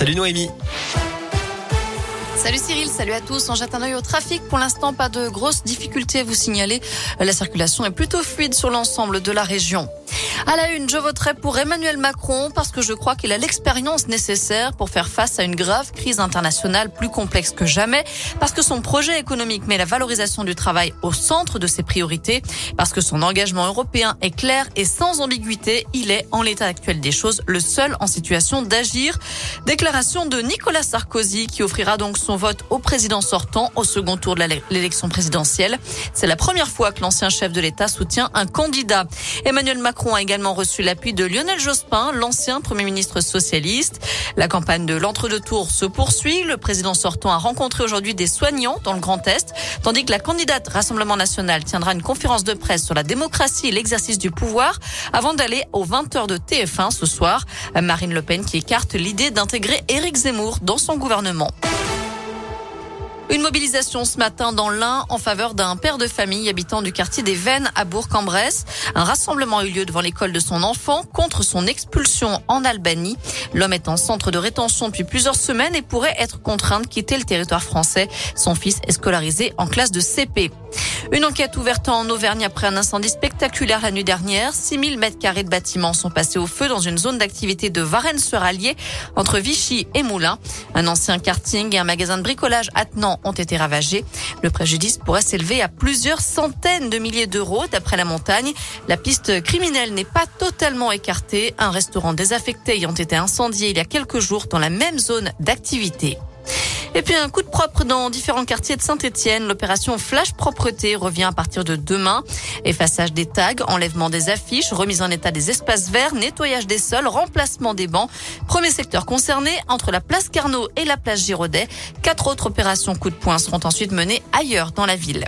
Salut Noémie. Salut Cyril, salut à tous. On jette un œil au trafic. Pour l'instant, pas de grosses difficultés à vous signaler. La circulation est plutôt fluide sur l'ensemble de la région. À la une, je voterai pour Emmanuel Macron parce que je crois qu'il a l'expérience nécessaire pour faire face à une grave crise internationale plus complexe que jamais, parce que son projet économique met la valorisation du travail au centre de ses priorités, parce que son engagement européen est clair et sans ambiguïté. Il est, en l'état actuel des choses, le seul en situation d'agir. Déclaration de Nicolas Sarkozy qui offrira donc son vote au président sortant au second tour de l'élection présidentielle. C'est la première fois que l'ancien chef de l'État soutient un candidat. Emmanuel Macron a également reçu l'appui de Lionel Jospin, l'ancien Premier ministre socialiste. La campagne de l'entre-deux-tours se poursuit. Le président sortant a rencontré aujourd'hui des soignants dans le Grand Est, tandis que la candidate Rassemblement national tiendra une conférence de presse sur la démocratie et l'exercice du pouvoir avant d'aller aux 20h de TF1 ce soir. Marine Le Pen qui écarte l'idée d'intégrer Éric Zemmour dans son gouvernement. Une mobilisation ce matin dans l'Ain en faveur d'un père de famille habitant du quartier des Vennes à Bourg-en-Bresse. Un rassemblement a eu lieu devant l'école de son enfant contre son expulsion en Albanie. L'homme est en centre de rétention depuis plusieurs semaines et pourrait être contraint de quitter le territoire français. Son fils est scolarisé en classe de CP. Une enquête ouverte en Auvergne après un incendie spectaculaire la nuit dernière. 6000 mètres carrés de bâtiments sont passés au feu dans une zone d'activité de Varennes-sur-Allier entre Vichy et Moulins. Un ancien karting et un magasin de bricolage attenant ont été ravagés. Le préjudice pourrait s'élever à plusieurs centaines de milliers d'euros d'après la montagne. La piste criminelle n'est pas totalement écartée. Un restaurant désaffecté ayant été incendié il y a quelques jours dans la même zone d'activité. Et puis un coup de propre dans différents quartiers de Saint-Etienne. L'opération Flash Propreté revient à partir de demain. Effaçage des tags, enlèvement des affiches, remise en état des espaces verts, nettoyage des sols, remplacement des bancs. Premier secteur concerné entre la place Carnot et la place Giraudet. Quatre autres opérations coup de poing seront ensuite menées ailleurs dans la ville.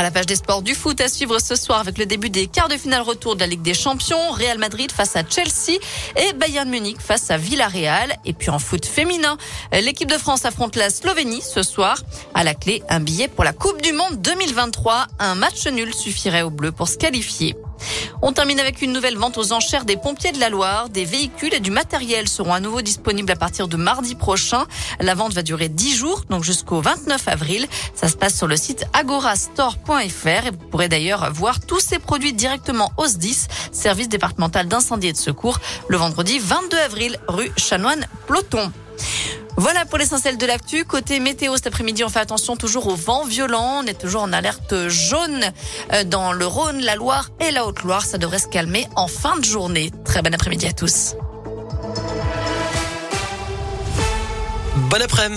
À la page des sports du foot à suivre ce soir avec le début des quarts de finale retour de la Ligue des Champions, Real Madrid face à Chelsea et Bayern Munich face à Villarreal. Et puis en foot féminin, l'équipe de France affronte la Slovénie ce soir. À la clé, un billet pour la Coupe du Monde 2023. Un match nul suffirait aux Bleus pour se qualifier. On termine avec une nouvelle vente aux enchères des pompiers de la Loire. Des véhicules et du matériel seront à nouveau disponibles à partir de mardi prochain. La vente va durer 10 jours, donc jusqu'au 29 avril. Ça se passe sur le site agorastore.fr et vous pourrez d'ailleurs voir tous ces produits directement au SDIS, service départemental d'incendie et de secours, le vendredi 22 avril, rue Chanoine-Ploton. Voilà pour l'essentiel de l'actu. Côté météo cet après-midi, on fait attention toujours au vent violent. On est toujours en alerte jaune euh, dans le Rhône, la Loire et la Haute-Loire. Ça devrait se calmer en fin de journée. Très bon après-midi à tous. Bon après-midi.